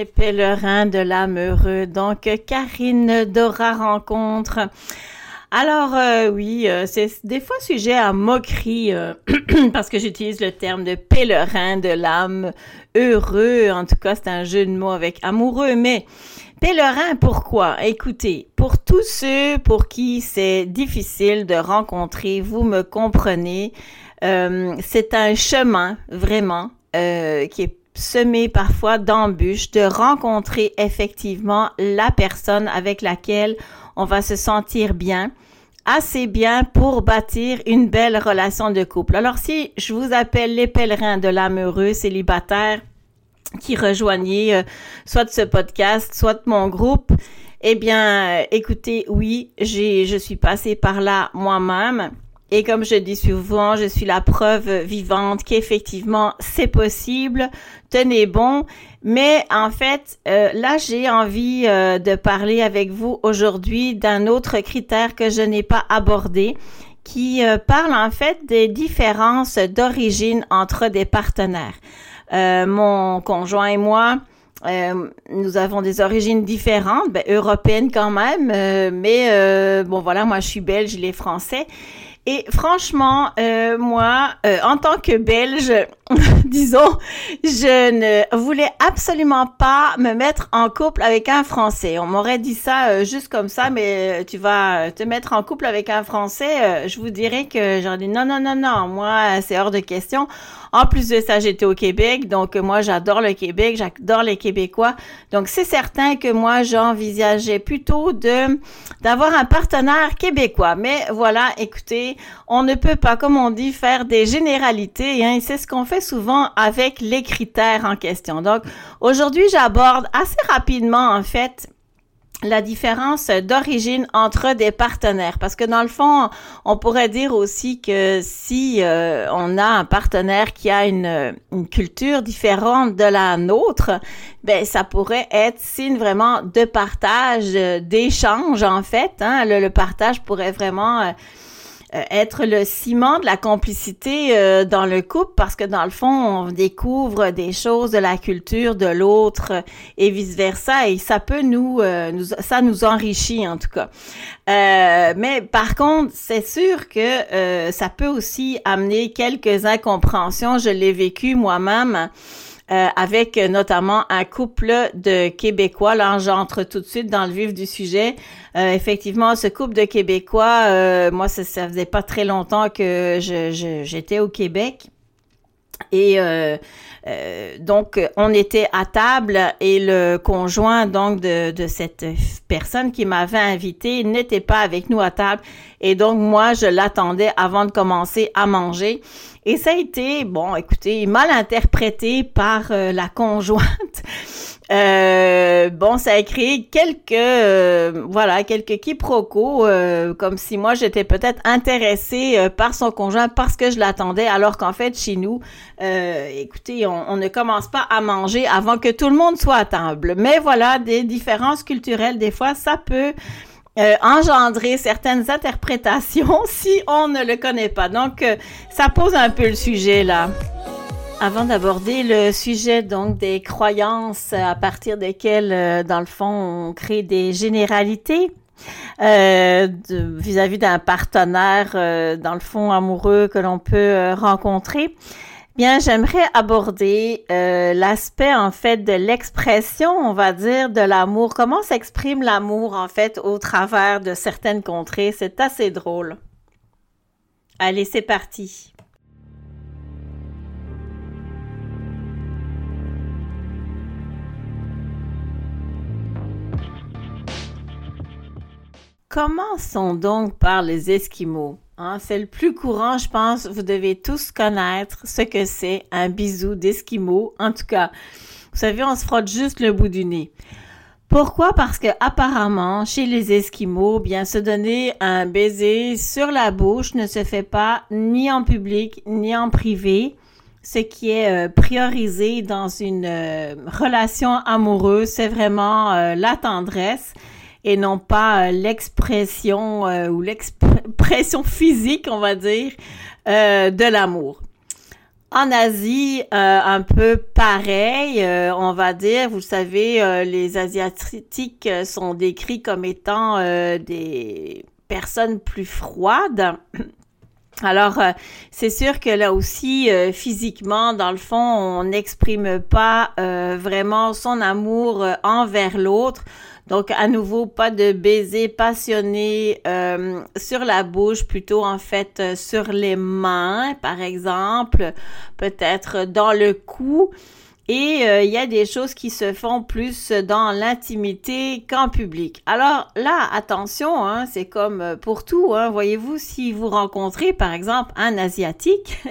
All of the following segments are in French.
mes pèlerins de l'âme heureux. Donc, Karine Dora rencontre. Alors, euh, oui, euh, c'est des fois sujet à moquerie euh, parce que j'utilise le terme de pèlerin de l'âme heureux. En tout cas, c'est un jeu de mots avec amoureux, mais pèlerin, pourquoi? Écoutez, pour tous ceux pour qui c'est difficile de rencontrer, vous me comprenez, c'est un chemin vraiment qui est semé parfois d'embûches, de rencontrer effectivement la personne avec laquelle on va se sentir bien, assez bien pour bâtir une belle relation de couple. Alors si je vous appelle les pèlerins de l'amoureux célibataire qui rejoignez euh, soit ce podcast, soit mon groupe, eh bien, écoutez, oui, j'ai, je suis passée par là moi-même. Et comme je dis souvent, je suis la preuve vivante qu'effectivement c'est possible. Tenez bon. Mais en fait, euh, là, j'ai envie euh, de parler avec vous aujourd'hui d'un autre critère que je n'ai pas abordé, qui euh, parle en fait des différences d'origine entre des partenaires. mon conjoint et moi, nous avons des origines différentes, ben, européennes quand même, mais bon voilà, moi je suis belge, il est français. Et franchement, euh, moi, euh, en tant que Belge, disons, je ne voulais absolument pas me mettre en couple avec un Français. On m'aurait dit ça euh, juste comme ça, mais tu vas te mettre en couple avec un Français, je vous dirais que j'en dis non, non, non, non, moi, c'est hors de question. En plus de ça, j'étais au Québec, donc moi, j'adore le Québec, j'adore les Québécois. Donc, c'est certain que moi, j'envisageais plutôt de d'avoir un partenaire québécois. Mais voilà, écoutez, on ne peut pas, comme on dit, faire des généralités. Hein, c'est ce qu'on fait souvent avec les critères en question. Donc, aujourd'hui, j'aborde assez rapidement, en fait, la différence d'origine entre des partenaires parce que dans le fond on pourrait dire aussi que si euh, on a un partenaire qui a une, une, culture différente de la nôtre ben ça pourrait être signe vraiment de partage d'échange en fait hein. le, le, partage pourrait vraiment euh, euh, être le ciment de la complicité euh, dans le couple parce que dans le fond, on découvre des choses de la culture de l'autre et vice versa et ça peut euh, nous ça nous enrichit en tout cas. mais par contre, c'est sûr que ça peut aussi amener quelques incompréhensions. Je l'ai vécu moi-même. Euh, avec notamment un couple de Québécois. Là, j'entre tout de suite dans le vif du sujet. Euh, effectivement, ce couple de Québécois, euh, moi, ça, ça faisait pas très longtemps que j'étais je, au Québec. Et donc, on était à table et le conjoint donc de, de cette personne qui m'avait invité n'était pas avec nous à table. Et donc, moi, je l'attendais avant de commencer à manger. Et ça a été, bon, écoutez, mal interprété par euh, la conjointe. Euh, bon, ça a créé quelques, euh, voilà, quelques quiproquos, comme si moi j'étais peut-être intéressée par son conjoint parce que je l'attendais, alors qu'en fait chez nous, écoutez, on, ne commence pas à manger avant que tout le monde soit à table. Mais voilà, des différences culturelles, des fois, ça peut euh, engendrer certaines interprétations si on ne le connaît pas. Donc, euh, ça pose un peu le sujet là. Avant d'aborder le sujet donc des croyances à partir desquelles, euh, dans le fond, on crée des généralités vis-à-vis d'un partenaire, dans le fond, amoureux que l'on peut rencontrer, J'aimerais aborder euh, l'aspect en fait de l'expression, on va dire, de l'amour. Comment s'exprime l'amour en fait au travers de certaines contrées? C'est assez drôle. Allez, c'est parti. Commençons donc par les Esquimaux. Hein, c'est le plus courant, je pense. Vous devez tous connaître ce que c'est un bisou d'Esquimau. En tout cas, vous savez, on se frotte juste le bout du nez. Pourquoi? Parce que apparemment, chez les Esquimaux, bien se donner un baiser sur la bouche ne se fait pas ni en public ni en privé. Ce qui est euh, priorisé dans une euh, relation amoureuse, c'est vraiment euh, la tendresse et non pas l'expression ou l'expression physique, on va dire, euh, de l'amour. En Asie, euh, un peu pareil, euh, on va dire, vous savez, les Asiatiques sont décrits comme étant des personnes plus froides. Alors, c'est sûr que là aussi, physiquement, dans le fond, on n'exprime pas vraiment son amour envers l'autre. Donc, à nouveau, pas de baiser passionné euh, sur la bouche, plutôt en fait euh, sur les mains, par exemple, peut-être dans le cou. Et euh, il y a des choses qui se font plus dans l'intimité qu'en public. Alors là, attention, hein, c'est comme pour tout. Hein, Voyez-vous, si vous rencontrez par exemple un Asiatique,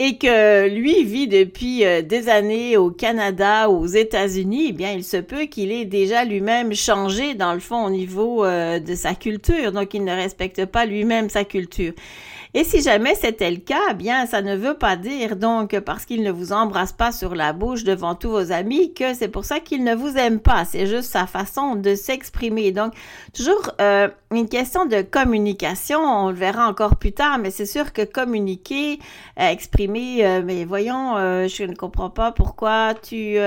et que lui vit depuis euh, des années au Canada, aux États-Unis, eh bien, il se peut qu'il ait déjà lui-même changé dans le fond au niveau euh, de sa culture. Donc, il ne respecte pas lui-même sa culture. Et si jamais c'était le cas, eh bien, ça ne veut pas dire donc parce qu'il ne vous embrasse pas sur la bouche devant tous vos amis que c'est pour ça qu'il ne vous aime pas. C'est juste sa façon de s'exprimer. Donc, toujours euh, une question de communication. On le verra encore plus tard, mais c'est sûr que communiquer, euh, exprimer, euh, mais voyons, je ne comprends pas pourquoi tu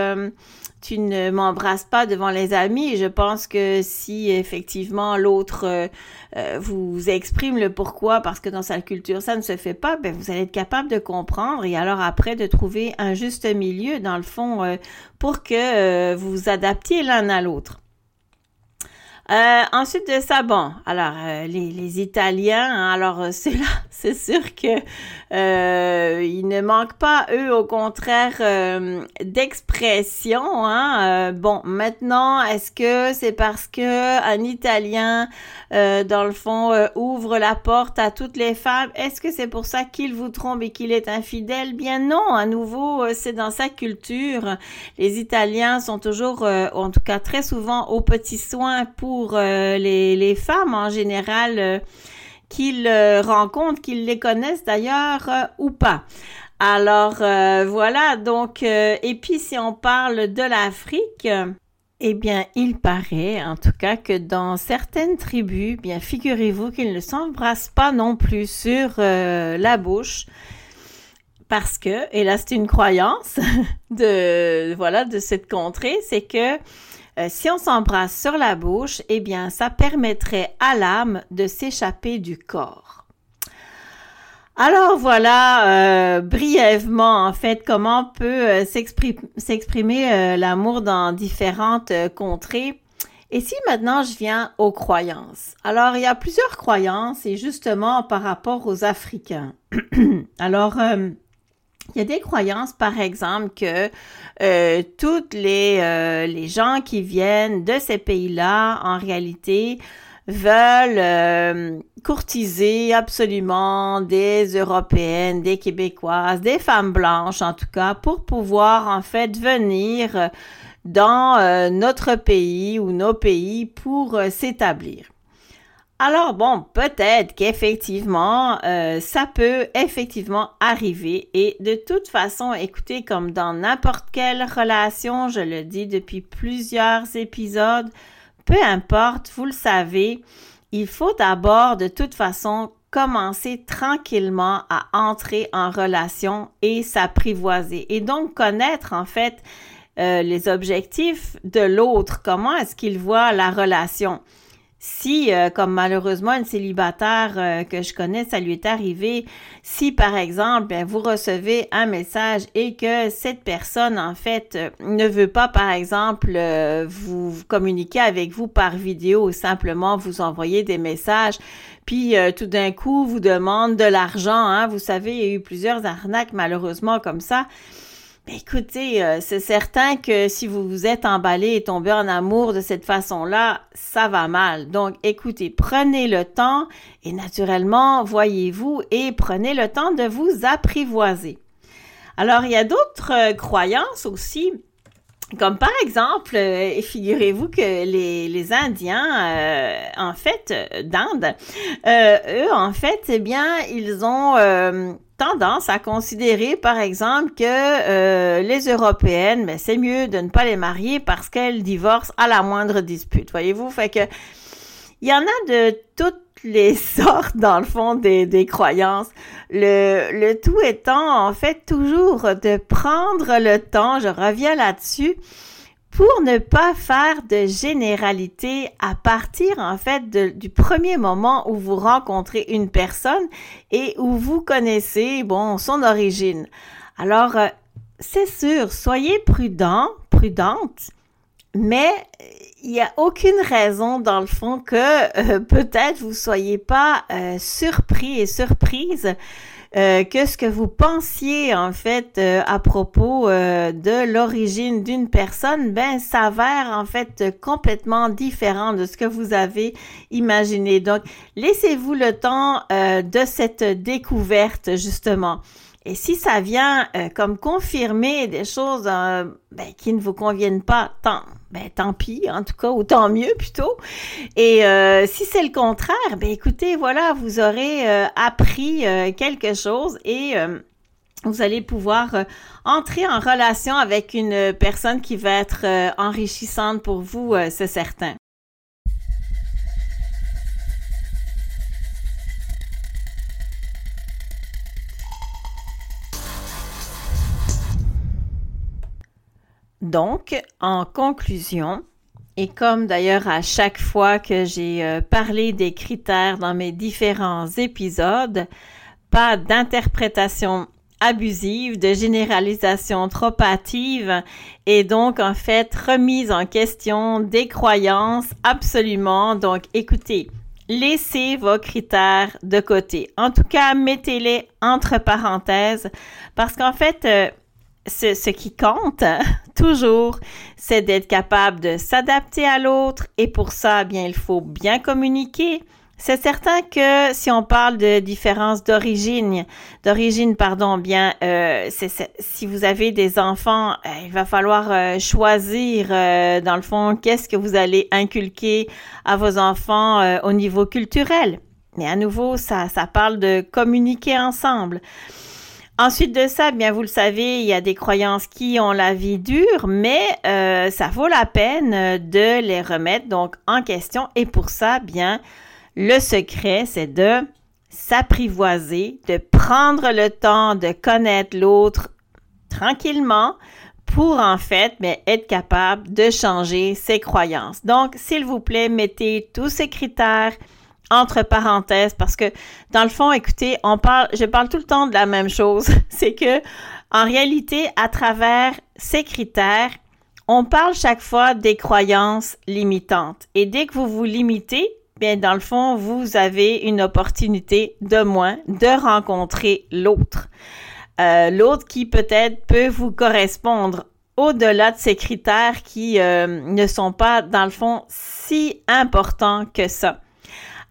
tu ne m'embrasses pas devant les amis. je pense que si effectivement l'autre euh, euh, vous exprime le pourquoi, parce que dans sa culture ça ne se fait pas, ben vous allez être capable de comprendre et alors après de trouver un juste milieu dans le fond euh, pour que vous vous adaptiez l'un à l'autre. Euh, ensuite de ça, bon, alors euh, les, les, Italiens, hein, alors euh, c'est là, c'est sûr que euh, ils ne manquent pas eux, au contraire, d'expression. Hein, bon, maintenant, est-ce que c'est parce que un Italien, dans le fond, ouvre la porte à toutes les femmes Est-ce que c'est pour ça qu'il vous trompe et qu'il est infidèle? Bien non. À nouveau, c'est dans sa culture. Les Italiens sont toujours, en tout cas très souvent, aux petits soins pour pour euh, les, femmes en général euh, qu'ils euh, rencontrent, qu'ils les connaissent d'ailleurs ou pas. Alors voilà, donc, et puis si on parle de l'Afrique, eh bien, il paraît, en tout cas, que dans certaines tribus, bien, figurez-vous qu'ils ne s'embrassent pas non plus sur la bouche, parce que, et là c'est une croyance de, voilà, de cette contrée, c'est que euh, si on s'embrasse sur la bouche, eh bien, ça permettrait à l'âme de s'échapper du corps. Alors voilà, euh, brièvement en fait, comment peut euh, s'exprimer l'amour dans différentes contrées. Et si maintenant je viens aux croyances. Alors il y a plusieurs croyances et justement par rapport aux Africains. Alors il y a des croyances, par exemple, que euh, toutes les, euh, les gens qui viennent de ces pays-là, en réalité, veulent euh, courtiser absolument des Européennes, des Québécoises, des femmes blanches en tout cas, pour pouvoir en fait venir dans notre pays ou nos pays pour s'établir. Alors bon, peut-être qu'effectivement, euh, ça peut effectivement arriver. Et de toute façon, écoutez, comme dans n'importe quelle relation, je le dis depuis plusieurs épisodes, peu importe, vous le savez, il faut d'abord de toute façon commencer tranquillement à entrer en relation et s'apprivoiser. Et donc connaître en fait euh, les objectifs de l'autre, comment est-ce qu'il voit la relation? Si, euh, comme malheureusement une célibataire euh, que je connais, ça lui est arrivé, si par exemple ben, vous recevez un message et que cette personne en fait euh, ne veut pas par exemple vous, communiquer avec vous par vidéo ou simplement vous envoyer des messages, puis tout d'un coup vous demande de l'argent, hein, vous savez, il y a eu plusieurs arnaques malheureusement comme ça. Ben, écoutez, euh, c'est certain que si vous vous êtes emballé et tombé en amour de cette façon-là, ça va mal. Donc, écoutez, prenez le temps et naturellement, voyez-vous et prenez le temps de vous apprivoiser. Alors, il y a d'autres euh, croyances aussi. Comme par exemple, euh, figurez-vous que les, les Indiens, en fait, d'Inde, eux, en fait, eh bien, ils ont tendance à considérer, par exemple, que euh, les Européennes, mais c'est mieux de ne pas les marier parce qu'elles divorcent à la moindre dispute. Voyez-vous, fait que il y en a de toutes les sortes, dans le fond, des, des croyances. Le, le tout étant, en fait, toujours de prendre le temps, je reviens là-dessus, pour ne pas faire de généralité à partir en fait du premier moment où vous rencontrez une personne et où vous connaissez bon son origine. Alors euh, c'est sûr, soyez prudent, prudente, mais il n'y a aucune raison dans le fond que euh, peut-être vous soyez pas euh, surpris et surprise euh, que ce que vous pensiez en fait à propos de l'origine d'une personne, ben s'avère en fait complètement différent de ce que vous avez imaginé. Donc, laissez-vous le temps de cette découverte justement. Et si ça vient euh, comme confirmer des choses euh, ben, qui ne vous conviennent pas, tant, ben, tant pis, en tout cas, ou tant mieux plutôt. Et euh, si c'est le contraire, ben écoutez, voilà, vous aurez appris quelque chose et vous allez pouvoir entrer en relation avec une personne qui va être enrichissante pour vous, c'est certain. Donc, en conclusion, et comme d'ailleurs à chaque fois que j'ai euh, parlé des critères dans mes différents épisodes, pas d'interprétation abusive, de généralisation trop hâtive et donc en fait remise en question des croyances absolument. Donc écoutez, laissez vos critères de côté. En tout cas, mettez-les entre parenthèses parce qu'en fait, euh, ce, qui compte toujours, c'est d'être capable de s'adapter à l'autre et pour ça, bien, il faut bien communiquer. C'est certain que si on parle de différence d'origine, d'origine, pardon, bien, euh, si vous avez des enfants, euh, il va falloir euh, choisir, dans le fond, qu'est-ce que vous allez inculquer à vos enfants au niveau culturel. Mais à nouveau, ça, ça parle de communiquer ensemble. Ensuite de ça, bien vous le savez, il y a des croyances qui ont la vie dure, mais euh, ça vaut la peine de les remettre donc en question. Et pour ça, bien, le secret, c'est de s'apprivoiser, de prendre le temps de connaître l'autre tranquillement pour en fait mais être capable de changer ses croyances. Donc, s'il vous plaît, mettez tous ces critères entre parenthèses parce que dans le fond, écoutez, on parle, je parle tout le temps de la même chose. C'est que en réalité, à travers ces critères, on parle chaque fois des croyances limitantes. Et dès que vous vous limitez, bien dans le fond, vous avez une opportunité de moins de rencontrer l'autre. Euh, l'autre qui peut-être peut vous correspondre au-delà de ces critères qui euh, ne sont pas, dans le fond, si importants que ça.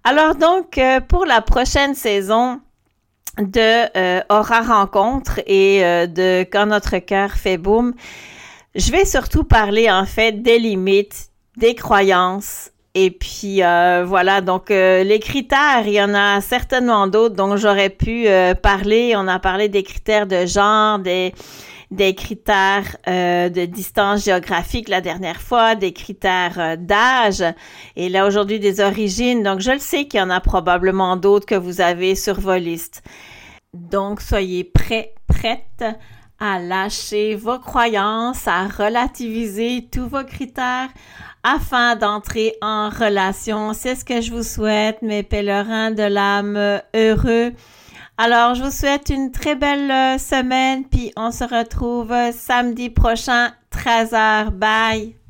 Alors donc, euh, pour la prochaine saison de euh, Aura Rencontre et euh, de Quand notre cœur fait boum, je vais surtout parler en fait des limites, des croyances. Et puis voilà, donc les critères, il y en a certainement d'autres dont j'aurais pu parler. On a parlé des critères de genre, des, des critères euh, de distance géographique la dernière fois, des critères euh, d'âge et là aujourd'hui des origines. Donc je le sais qu'il y en a probablement d'autres que vous avez sur vos listes. Donc soyez prêts, prêtes à lâcher vos croyances, à relativiser tous vos critères afin d'entrer en relation. C'est ce que je vous souhaite, mes pèlerins de l'âme heureux. Alors, je vous souhaite une très belle euh, semaine, puis on se retrouve euh, samedi prochain, 13h. Bye!